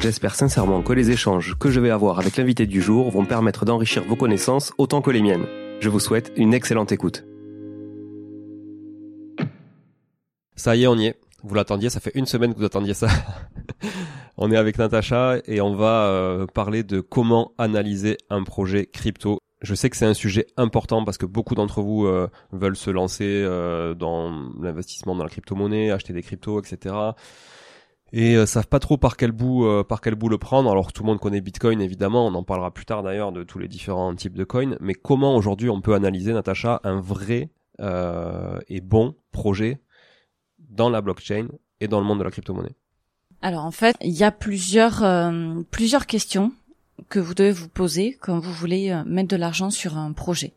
J'espère sincèrement que les échanges que je vais avoir avec l'invité du jour vont permettre d'enrichir vos connaissances autant que les miennes. Je vous souhaite une excellente écoute. Ça y est, on y est. Vous l'attendiez, ça fait une semaine que vous attendiez ça. on est avec Natacha et on va euh, parler de comment analyser un projet crypto. Je sais que c'est un sujet important parce que beaucoup d'entre vous euh, veulent se lancer euh, dans l'investissement dans la crypto-monnaie, acheter des cryptos, etc et euh, savent pas trop par quel bout euh, par quel bout le prendre. Alors tout le monde connaît Bitcoin évidemment, on en parlera plus tard d'ailleurs de tous les différents types de coins, mais comment aujourd'hui on peut analyser Natacha un vrai euh, et bon projet dans la blockchain et dans le monde de la crypto-monnaie? Alors en fait, il y a plusieurs euh, plusieurs questions que vous devez vous poser quand vous voulez mettre de l'argent sur un projet.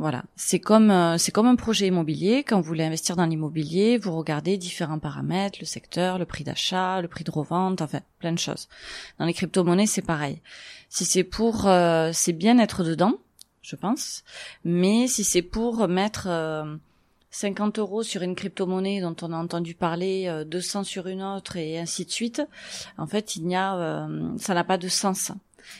Voilà, c'est comme euh, c'est comme un projet immobilier. Quand vous voulez investir dans l'immobilier, vous regardez différents paramètres, le secteur, le prix d'achat, le prix de revente, enfin plein de choses. Dans les crypto-monnaies, c'est pareil. Si c'est pour, euh, c'est bien être dedans, je pense. Mais si c'est pour mettre 50 euh, euros sur une crypto-monnaie dont on a entendu parler, 200 sur une autre et ainsi de suite, en fait, il n'y a, ça n'a pas de sens.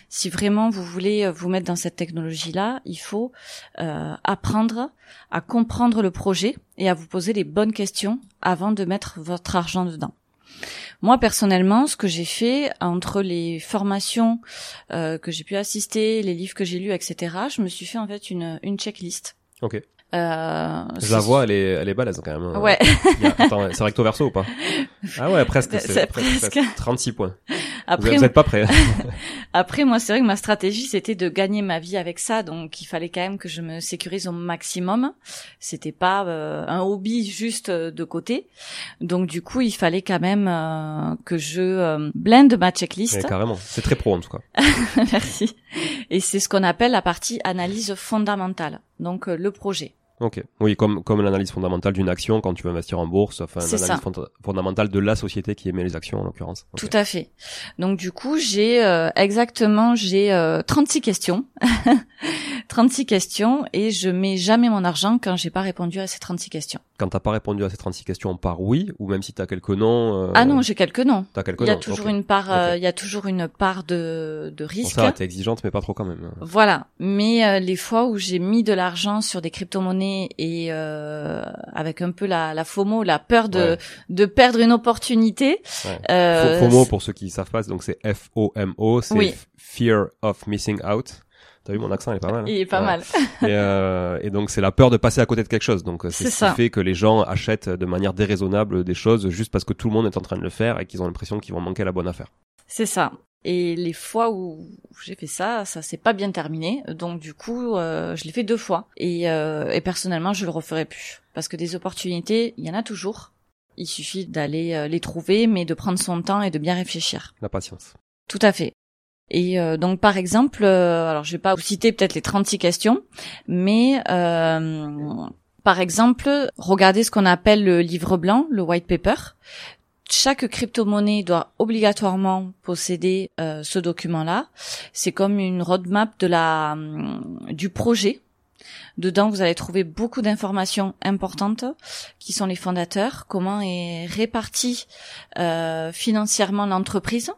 Si vraiment vous voulez euh, vous mettre dans cette technologie-là, il faut euh, apprendre à comprendre le projet et à vous poser les bonnes questions avant de mettre votre argent dedans. Moi personnellement, ce que j'ai fait entre les formations euh, que j'ai pu assister, les livres que j'ai lus, etc., je me suis fait en fait une, une checklist. Ok. Euh, je la vois, elle est, elle est balèze quand même. Hein. Ouais. attends, c'est recto verso ou pas? Ah ouais, presque. C'est presque. 36 points. Après, vous n'êtes pas prêt. après, moi, c'est vrai que ma stratégie, c'était de gagner ma vie avec ça, donc il fallait quand même que je me sécurise au maximum. C'était pas euh, un hobby juste euh, de côté, donc du coup, il fallait quand même euh, que je blende ma checklist. Ouais, carrément, c'est très pro en tout cas. Merci. Et c'est ce qu'on appelle la partie analyse fondamentale, donc le projet. Ok. Oui, comme comme l'analyse fondamentale d'une action quand tu veux investir en bourse, enfin l'analyse fondamentale de la société qui émet les actions en l'occurrence. Tout à fait. Donc du coup, j'ai euh, exactement j'ai euh, 36 questions. 36 questions et je mets jamais mon argent quand j'ai pas répondu à ces 36 questions. Quand t'as pas répondu à ces 36 questions par oui ou même si tu as quelques noms euh, Ah non, j'ai quelques noms. T'as quelques il y a noms. toujours une part euh, il y a toujours une part de de risque. ça, t'es exigeante mais pas trop quand même. Voilà, mais euh, les fois où j'ai mis de l'argent sur des crypto-monnaies et euh, avec un peu la, la FOMO, la peur de, Ouais. de perdre une opportunité, Ouais. FOMO pour ceux qui savent pas, donc c'est F O M O, c'est Oui. Fear of Missing Out. T'as vu mon accent, il est pas mal. hein il est pas mal. Et, euh, et donc c'est la peur de passer à côté de quelque chose. Donc euh, c'est ce ça. qui fait que les gens achètent de manière déraisonnable des choses juste parce que tout le monde est en train de le faire et qu'ils ont l'impression qu'ils vont manquer la bonne affaire. C'est ça. Et les fois où j'ai fait ça, ça s'est pas bien terminé. Donc du coup, euh, je l'ai fait deux fois. Et, euh, et personnellement, je le referai plus. Parce que des opportunités, il y en a toujours. Il suffit d'aller euh, les trouver, mais de prendre son temps et de bien réfléchir. La patience. Tout à fait. Et euh, donc par exemple, euh, alors je vais pas vous citer peut-être les 36 questions, mais euh, par exemple, regardez ce qu'on appelle le livre blanc, le white paper. Chaque crypto-monnaie doit obligatoirement posséder euh, ce document-là. C'est comme une roadmap de la hum, du projet. Dedans, vous allez trouver beaucoup d'informations importantes qui sont les fondateurs, comment est répartie euh, financièrement l'entreprise,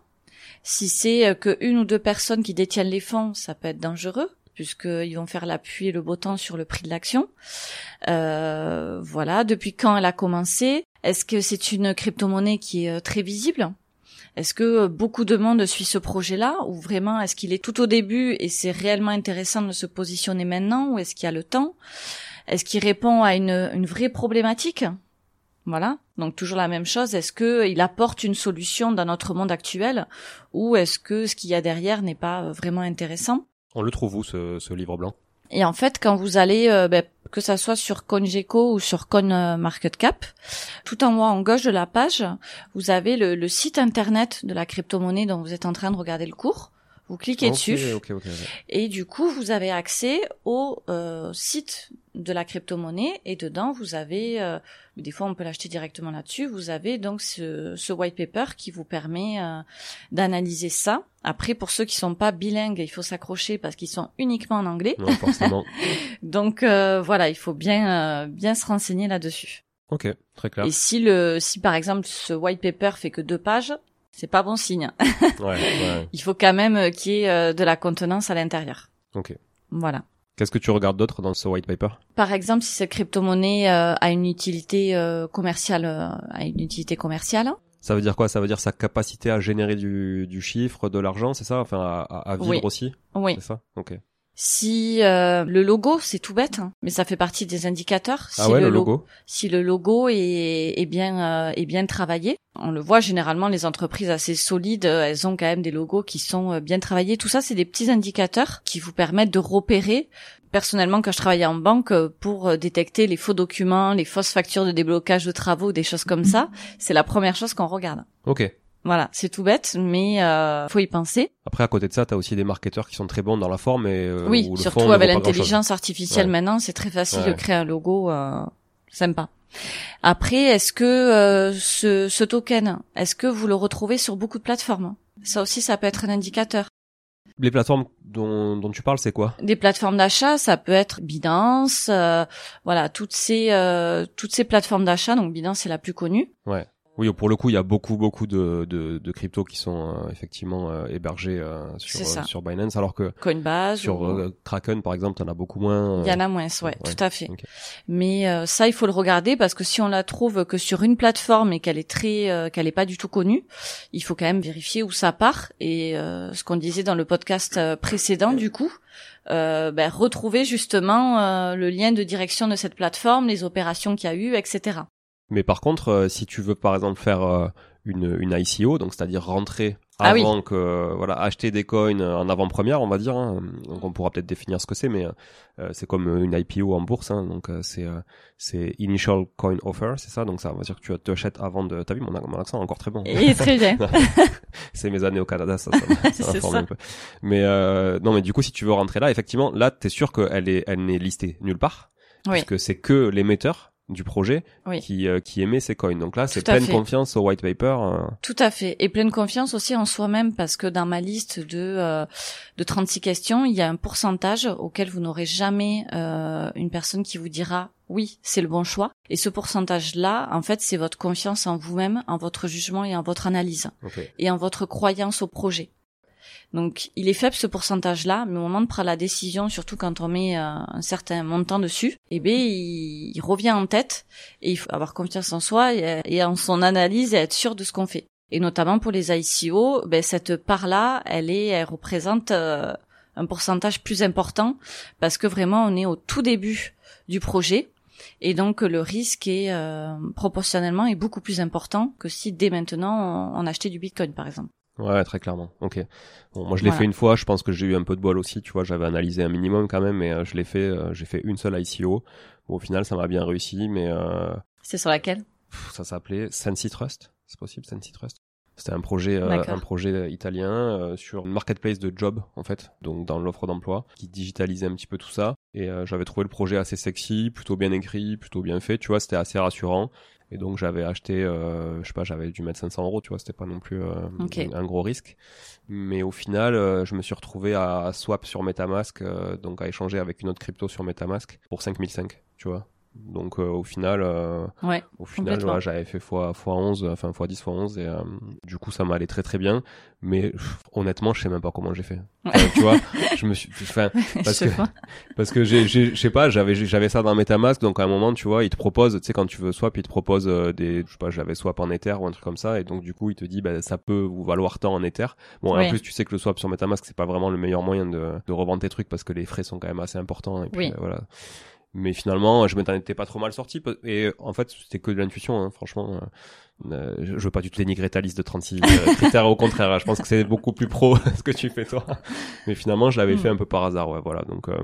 si c'est euh, que une ou deux personnes qui détiennent les fonds, ça peut être dangereux puisqu'ils vont faire l'appui et le beau temps sur le prix de l'action. Euh, voilà, depuis quand elle a commencé? Est-ce que c'est une crypto-monnaie qui est euh, très visible? Est-ce que beaucoup de monde suit ce projet-là? Ou vraiment est-ce qu'il est tout au début et c'est réellement intéressant de se positionner maintenant? Ou est-ce qu'il y a le temps? Est-ce qu'il répond à une vraie problématique? Voilà. Donc toujours la même chose. Est-ce que il apporte une solution dans notre monde actuel ou est-ce que ce qu'il y a derrière n'est pas euh, vraiment intéressant? On le trouve où ce, ce livre blanc? Et en fait, quand vous allez, euh, ben, que ça soit sur CoinGecko ou sur CoinMarketCap, tout en haut en gauche de la page, vous avez le, le site internet de la crypto-monnaie dont vous êtes en train de regarder le cours. Vous cliquez dessus. ok, ok, ok. Et du coup, vous avez accès au euh, site de la crypto-monnaie et dedans, vous avez, euh, des fois on peut l'acheter directement là-dessus, vous avez donc ce, ce white paper qui vous permet euh, d'analyser ça. Après, pour ceux qui sont pas bilingues, il faut s'accrocher parce qu'ils sont uniquement en anglais. Non, forcément. Donc euh, voilà, il faut bien euh, bien se renseigner là-dessus. ok, très clair. Et si le si par exemple ce white paper fait que deux pages, c'est pas bon signe. Ouais, ouais. Il faut quand même euh, qu'il y ait euh, de la contenance à l'intérieur. Ok. Voilà. Qu'est-ce que tu regardes d'autre dans ce white paper Par exemple, si cette crypto-monnaie euh, a une utilité euh, commerciale, euh, a une utilité commerciale. Ça veut dire quoi? Ça veut dire sa capacité à générer du, du chiffre, de l'argent, c'est ça? Enfin, à, à- à vivre Oui. aussi? Oui. C'est ça? Ok. Si euh, le logo, c'est tout bête, hein, mais ça fait partie des indicateurs. Ah si ouais, le lo- logo Si le logo est, est bien euh, est bien travaillé, on le voit généralement les entreprises assez solides, euh, elles ont quand même des logos qui sont euh, bien travaillés. Tout ça, c'est des petits indicateurs qui vous permettent de repérer. Personnellement, quand je travaillais en banque, euh, pour détecter les faux documents, les fausses factures de déblocage de travaux, des choses comme ça, c'est la première chose qu'on regarde. Ok. Voilà, c'est tout bête, mais euh, faut y penser. Après, à côté de ça, t'as aussi des marketeurs qui sont très bons dans la forme et euh, oui, où le surtout fond avec l'intelligence artificielle Ouais. maintenant, c'est très facile de créer un logo euh, sympa. Après, est-ce que euh, ce, ce token, est-ce que vous le retrouvez sur beaucoup de plateformes? Ça aussi, ça peut être un indicateur. Les plateformes dont, dont tu parles, c'est quoi? Des plateformes d'achat, ça peut être Binance, euh, voilà, toutes ces euh, toutes ces plateformes d'achat. Donc Binance c'est la plus connue. Ouais. Oui, pour le coup, il y a beaucoup, beaucoup de, de, de cryptos qui sont euh, effectivement euh, hébergés euh, sur, euh, sur Binance, alors que Coinbase. sur ou- euh, Kraken, par exemple, t'en as beaucoup moins. Il y en euh, a moins, ouais, ouais, tout à fait. ok. Mais euh, ça, il faut le regarder parce que si on la trouve que sur une plateforme et qu'elle est très, euh, qu'elle est pas du tout connue, il faut quand même vérifier où ça part. Et euh, ce qu'on disait dans le podcast euh, précédent, du coup, euh, ben, retrouver justement euh, le lien de direction de cette plateforme, les opérations qu'il y a eu, etc. Mais par contre, euh, si tu veux par exemple faire euh, une, une ICO, donc c'est-à-dire rentrer Ah oui. avant que voilà acheter des coins en avant-première, on va dire. hein. Donc on pourra peut-être définir ce que c'est, mais euh, c'est comme une IPO en bourse. hein. Donc euh, c'est euh, c'est initial coin offer, c'est ça? Donc ça veut dire que tu achètes avant de. T'as vu mon, mon accent est encore très bon. Et très bien. c'est mes années au Canada, ça, ça, ça ça. un peu. Mais euh, non, mais du coup, si tu veux rentrer là, effectivement, là, t'es sûr qu'elle est, elle n'est listée nulle part, Oui. parce que c'est que l'émetteur du projet Oui. qui euh, qui émet ces coins. Donc là, c'est pleine fait. confiance au white paper. euh, Tout à fait. Et pleine confiance aussi en soi-même parce que dans ma liste de, euh, de 36 questions, il y a un pourcentage auquel vous n'aurez jamais euh, une personne qui vous dira oui, c'est le bon choix. Et ce pourcentage-là, en fait, c'est votre confiance en vous-même, en votre jugement et en votre analyse et en votre croyance au projet. Donc, il est faible ce pourcentage-là, mais au moment de prendre la décision, surtout quand on met euh, un certain montant dessus, eh bien, il, revient en tête et il faut avoir confiance en soi et, en son analyse et être sûr de ce qu'on fait. Et notamment pour les ICO, ben, cette part-là, elle est, elle représente euh, un pourcentage plus important parce que vraiment, on est au tout début du projet. Et donc le risque est euh, proportionnellement est beaucoup plus important que si dès maintenant on achetait du Bitcoin par exemple. Ouais, très clairement. Ok. Bon, moi, je l'ai Voilà. fait une fois. Je pense que j'ai eu un peu de bol aussi. Tu vois, j'avais analysé un minimum quand même, mais euh, je l'ai fait. euh, j'ai fait une seule ICO. Bon, au final, ça m'a bien réussi, mais euh, C'est sur laquelle? pff, ça s'appelait Sensi Trust. C'est possible, Sensi Trust? C'était un projet, un projet italien sur une marketplace de job en fait, donc dans l'offre d'emploi, qui digitalisait un petit peu tout ça. Et j'avais trouvé le projet assez sexy, plutôt bien écrit, plutôt bien fait. Tu vois, c'était assez rassurant. Et donc j'avais acheté, euh, je sais pas, j'avais dû mettre 500 euros. Tu vois, c'était pas non plus euh, un gros risque. Mais au final, euh, je me suis retrouvé à, à swap sur MetaMask, donc à échanger avec une autre crypto sur MetaMask pour 5005. Tu vois. Donc euh, au final. euh, Ouais. au final, j'avais fait fois, fois 11, enfin fois 10, fois 11, et euh, du coup, ça m'allait très très bien. Mais pff, honnêtement, je sais même pas comment j'ai fait. Enfin, tu vois, je me suis, enfin, parce Je que, parce que j'ai, je sais pas, j'avais, j'avais ça dans MetaMask, donc à un moment, tu vois, il te propose, tu sais, quand tu veux swap, il te propose euh, des, je sais pas, j'avais swap en Ether ou un truc comme ça, et donc du coup, il te dit, bah, ça peut vous valoir tant en Ether. Bon, Oui. en plus, tu sais que le swap sur MetaMask, c'est pas vraiment le meilleur moyen de, de revendre tes trucs parce que les frais sont quand même assez importants. Et puis, Oui. euh, voilà. Mais finalement, je m'en étais pas trop mal sorti. Et en fait, c'était que de l'intuition, hein, franchement. Euh, je veux pas du tout dénigrer ta liste de 36 euh, critères, au contraire. hein, je pense que c'est beaucoup plus pro ce que tu fais toi. Mais finalement, je l'avais Mm. fait un peu par hasard, ouais, voilà. Donc, euh,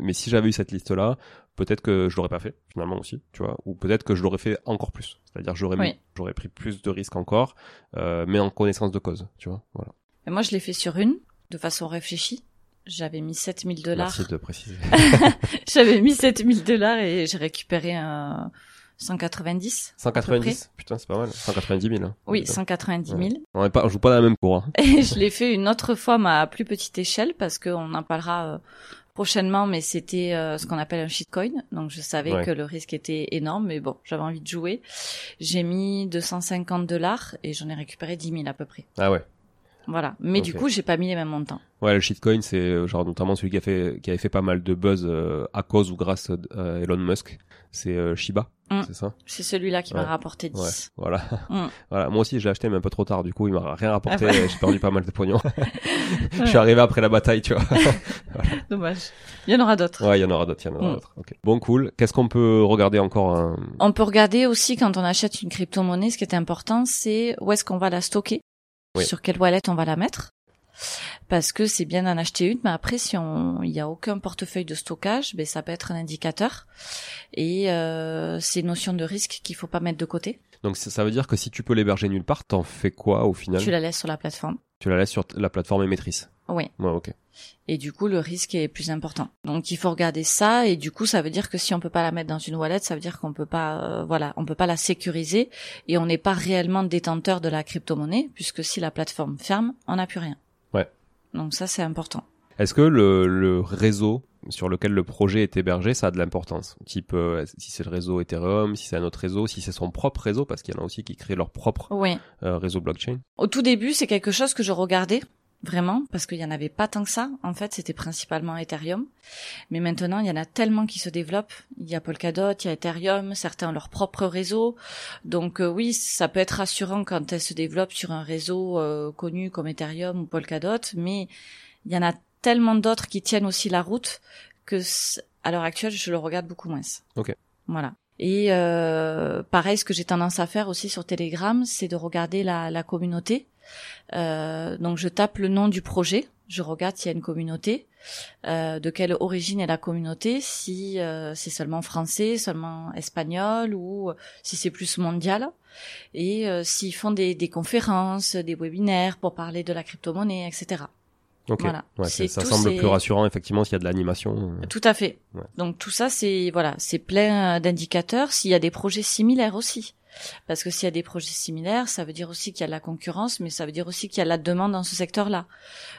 mais si j'avais eu cette liste-là, peut-être que je l'aurais pas fait finalement aussi, tu vois, ou peut-être que je l'aurais fait encore plus. C'est-à-dire, j'aurais Oui. j'aurais pris plus de risques encore, euh, mais en connaissance de cause, tu vois. Voilà. Et moi, je l'ai fait sur une, de façon réfléchie. J'avais mis 7000 dollars. Merci de préciser. J'avais mis 7000 dollars et j'ai récupéré un 190. 190, putain, c'est pas mal. 190 000. hein. Oui, Putain. 190 000. Ouais. On est pas, on joue pas dans la même cour. Hein. Et je l'ai fait une autre fois, mais à plus petite échelle, parce qu'on en parlera euh, prochainement, mais c'était euh, ce qu'on appelle un shitcoin. Donc je savais Ouais. que le risque était énorme, mais bon, j'avais envie de jouer. J'ai mis 250 dollars et j'en ai récupéré 10 000 à peu près. Ah ouais. Voilà. Mais du coup, j'ai pas mis les mêmes montants. Ouais, le shitcoin, c'est euh, genre notamment celui qui a fait, qui avait fait pas mal de buzz euh, à cause ou grâce à Elon Musk. C'est euh, Shiba, Mm. c'est ça? C'est celui-là qui Ouais. m'a rapporté 10. Ouais, voilà. Mm. voilà. Moi aussi, j'ai acheté, mais un peu trop tard. Du coup, il m'a rien rapporté. Ah ouais. et J'ai perdu pas mal de pognon. Je suis arrivé après la bataille, tu vois. Dommage. Il y en aura d'autres. Ouais, il y en aura d'autres, il y en aura Mm. d'autres. Ok. Bon, cool. Qu'est-ce qu'on peut regarder encore hein On peut regarder aussi quand on achète une crypto-monnaie, ce qui est important, c'est où est-ce qu'on va la stocker, Oui. sur quelle wallet on va la mettre. Parce que c'est bien d'en acheter une, mais après, si on, il y a aucun portefeuille de stockage, ben, ça peut être un indicateur. Et, euh, c'est une notion de risque qu'il faut pas mettre de côté. Donc, ça ça veut dire que si tu peux l'héberger nulle part, t'en fais quoi au final? Tu la laisses sur la plateforme. Tu la laisses sur la plateforme émettrice. Oui. Ouais, ok. Et du coup, le risque est plus important. Donc, il faut regarder ça. Et du coup, ça veut dire que si on peut pas la mettre dans une wallet, ça veut dire qu'on peut pas, euh, voilà, on peut pas la sécuriser et on n'est pas réellement détenteur de la crypto-monnaie puisque si la plateforme ferme, on n'a plus rien. Ouais. Donc ça, c'est important. Est-ce que le, le réseau sur lequel le projet est hébergé, ça a de l'importance Type, euh, si c'est le réseau Ethereum, si c'est un autre réseau, si c'est son propre réseau, parce qu'il y en a aussi qui créent leur propre Oui. euh, réseau blockchain. Au tout début, c'est quelque chose que je regardais vraiment parce qu'il y en avait pas tant que ça. En fait, c'était principalement Ethereum. Mais maintenant, il y en a tellement qui se développent. Il y a Polkadot, il y a Ethereum, certains ont leur propre réseau. Donc euh, oui, ça peut être rassurant quand elles se développent sur un réseau euh, connu comme Ethereum ou Polkadot, mais il y en a tellement d'autres qui tiennent aussi la route que à l'heure actuelle, je le regarde beaucoup moins. Ok. Voilà. Et euh, pareil, ce que j'ai tendance à faire aussi sur Telegram, c'est de regarder la, la communauté Euh, donc je tape le nom du projet, je regarde s'il y a une communauté, euh, de quelle origine est la communauté, si euh, c'est seulement français, seulement espagnol ou si c'est plus mondial, et euh, s'ils font des, des conférences, des webinaires pour parler de la crypto-monnaie, etc. Ok. Voilà. Ouais, C'est- ça semble plus rassurant effectivement s'il y a de l'animation. euh. Tout à fait. Ouais. Donc tout ça, c'est voilà, c'est plein d'indicateurs. S'il y a des projets similaires aussi, parce que s'il y a des projets similaires, ça veut dire aussi qu'il y a de la concurrence, mais ça veut dire aussi qu'il y a de la demande dans ce secteur-là.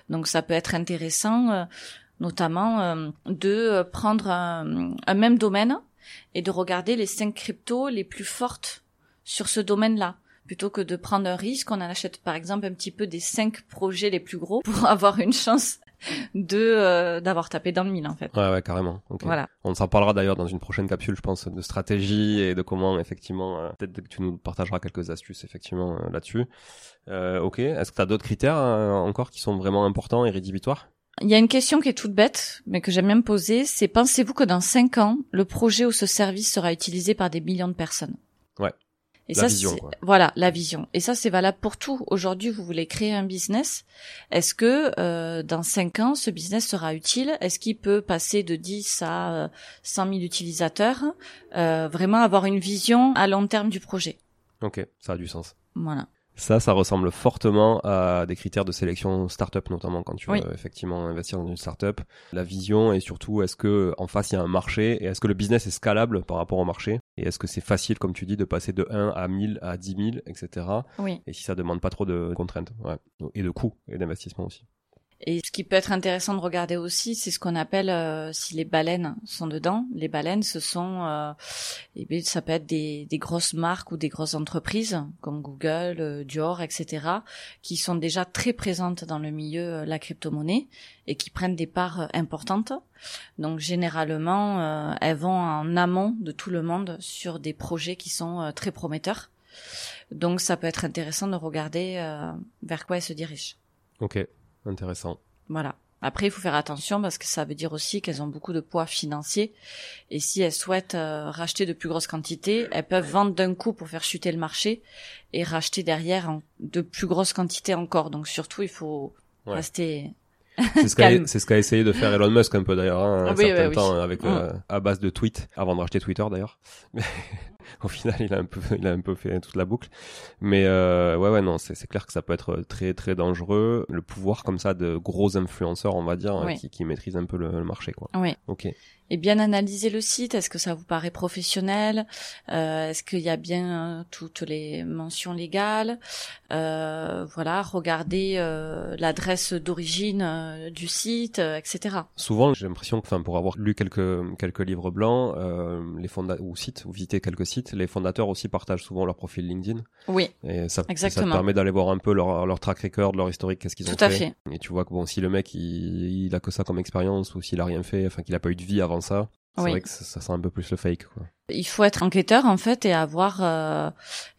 Donc ça peut être intéressant, euh, notamment euh, de euh, prendre un, un même domaine et de regarder les cinq cryptos les plus fortes sur ce domaine-là. Plutôt que de prendre un risque, on en achète par exemple un petit peu des cinq projets les plus gros pour avoir une chance de euh, d'avoir tapé dans le mille en fait. Ouais, ouais, carrément. Voilà. On s'en parlera d'ailleurs dans une prochaine capsule, je pense, de stratégie et de comment effectivement. euh, Peut-être que tu nous partageras quelques astuces effectivement euh, là-dessus. Euh, ok. Est-ce que tu as d'autres critères encore qui sont vraiment importants et rédhibitoires? Il y a une question qui est toute bête, mais que j'aime bien me poser, c'est pensez-vous que dans cinq ans, le projet ou ce service sera utilisé par des millions de personnes? Ouais. Et La ça, vision, c'est- quoi. voilà, la vision. Et ça, c'est valable pour tout. Aujourd'hui, vous voulez créer un business. Est-ce que euh, dans cinq ans, ce business sera utile? Est-ce qu'il peut passer de 10 à euh, 100 000 utilisateurs? Euh, Vraiment avoir une vision à long terme du projet. Ok, ça a du sens. Voilà. Ça, ça ressemble fortement à des critères de sélection startup, notamment quand tu veux Oui. effectivement investir dans une startup. La vision et surtout, est-ce que en face il y a un marché et est-ce que le business est scalable par rapport au marché et est-ce que c'est facile, comme tu dis, de passer de 1 à 1000 à 10 000, etc. Oui. Et si ça demande pas trop de contraintes, ouais. et de coûts et d'investissement aussi. Et ce qui peut être intéressant de regarder aussi, c'est ce qu'on appelle euh, si les baleines sont dedans. Les baleines, ce sont, euh, eh bien, ça peut être des, des grosses marques ou des grosses entreprises comme Google, euh, Dior, etc., qui sont déjà très présentes dans le milieu euh, la crypto-monnaie et qui prennent des parts euh, importantes. Donc généralement, euh, elles vont en amont de tout le monde sur des projets qui sont très prometteurs. Donc ça peut être intéressant de regarder vers quoi elles se dirigent. Ok, intéressant. Voilà. Après, il faut faire attention parce que ça veut dire aussi qu'elles ont beaucoup de poids financier. Et si elles souhaitent euh, racheter de plus grosses quantités, elles peuvent vendre d'un coup pour faire chuter le marché et racheter derrière en- de plus grosses quantités encore. Donc surtout, il faut Ouais. rester. C'est ce qu'a Calme. c'est ce qu'a essayé de faire Elon Musk un peu d'ailleurs, hein, un oui, certain oui, oui. temps avec euh, à base de tweets avant de racheter Twitter d'ailleurs. Au final, il a un peu il a un peu fait toute la boucle. Mais euh, ouais ouais non, c'est clair que ça peut être très très dangereux. Le pouvoir comme ça de gros influenceurs, on va dire, hein, Oui. qui, qui maîtrisent un peu le, le marché quoi. Oui. Ok. Et bien analyser le site. Est-ce que ça vous paraît professionnel? Euh, Est-ce qu'il y a bien euh, toutes les mentions légales? Euh, Voilà. Regardez euh, l'adresse d'origine du site, etc. Souvent, j'ai l'impression que, enfin, pour avoir lu quelques quelques livres blancs, les fonda ou sites ou visité quelques sites, les fondateurs aussi partagent souvent leur profil LinkedIn. Oui, Et ça, ça te Exactement. permet d'aller voir un peu leur, leur track record, leur historique, qu'est-ce qu'ils ont tout à fait. fait. Et tu vois que bon, si le mec il, il a que ça comme expérience ou s'il a rien fait, enfin qu'il a pas eu de vie avant ça, c'est Oui. vrai que ça, ça sent un peu plus le fake quoi. Il faut être enquêteur en fait et avoir euh,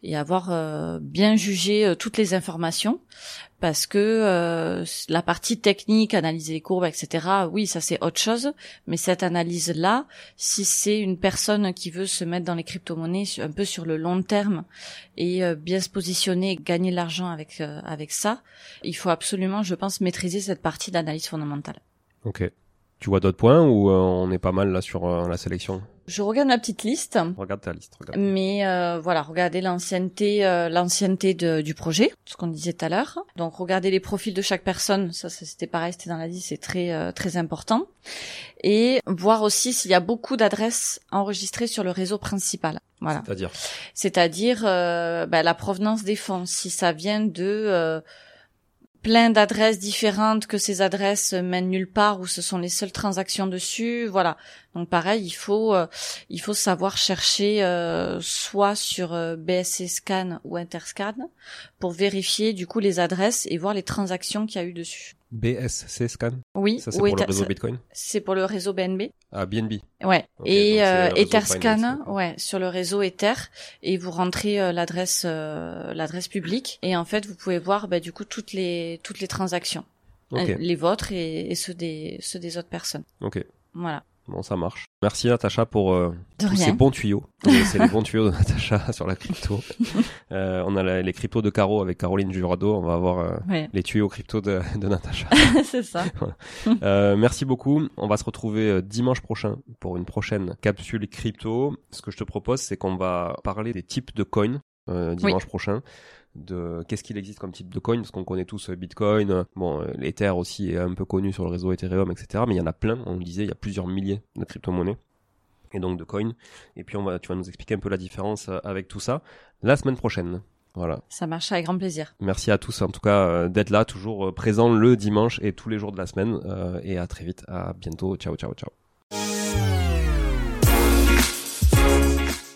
et avoir euh, bien jugé euh, toutes les informations parce que euh, la partie technique, analyser les courbes, etc. Oui, ça c'est autre chose, mais cette analyse là, si c'est une personne qui veut se mettre dans les crypto-monnaies un peu sur le long terme et euh, bien se positionner, gagner de l'argent avec euh, avec ça, il faut absolument, je pense, maîtriser cette partie d'analyse fondamentale. Ok. Tu vois d'autres points ou euh, on est pas mal là sur euh, la sélection? Je regarde ma petite liste. Regarde ta liste. Regarde. Mais euh, voilà, regardez l'ancienneté, euh, l'ancienneté de- du projet, ce qu'on disait tout à l'heure. Donc regardez les profils de chaque personne, ça, ça, c'était pareil, c'était dans la liste, c'est très euh, très important. Et voir aussi s'il y a beaucoup d'adresses enregistrées sur le réseau principal. Voilà, C'est-à-dire? C'est-à-dire euh, bah, la provenance des fonds, si ça vient de euh, plein d'adresses différentes, que ces adresses mènent nulle part ou ce sont les seules transactions dessus, voilà. Donc pareil, il faut euh, il faut savoir chercher euh, soit sur euh, BSC Scan ou Interscan pour vérifier du coup les adresses et voir les transactions qu'il y a eu dessus. BSC Scan. Oui, Ça c'est ou pour le réseau Bitcoin. c'est pour le réseau BNB. Ah BNB. Ouais. Et euh, Etherscan, ouais, sur le réseau Ether, et vous rentrez euh, l'adresse euh, l'adresse publique, et en fait vous pouvez voir bah, du coup toutes les toutes les transactions, Ok. Euh, les vôtres et, et ceux des ceux des autres personnes. Ok. Voilà. Bon, ça marche. Merci Natacha pour euh, tous ces bons tuyaux. C'est les bons tuyaux de Natacha sur la crypto. Euh, on a la- les cryptos de Caro avec Caroline Jurado. On va avoir euh, Ouais, les tuyaux crypto de, de Natacha. c'est ça. Euh, merci beaucoup. On va se retrouver dimanche prochain pour une prochaine capsule crypto. Ce que je te propose, c'est qu'on va parler des types de coins dimanche prochain. De qu'est-ce qu'il existe comme type de coin parce qu'on connaît tous euh, Bitcoin, euh, bon euh, l'Ether aussi est un peu connu sur le réseau Ethereum, etc. Mais il y en a plein. On le disait, il y a plusieurs milliers de crypto-monnaies et donc de coins. Et puis on va, tu vas nous expliquer un peu la différence avec tout ça la semaine prochaine. Voilà. Ça marche avec grand plaisir. Merci à tous en tout cas euh, d'être là, toujours présents le dimanche et tous les jours de la semaine. euh, et à très vite, à bientôt. Ciao, ciao, ciao.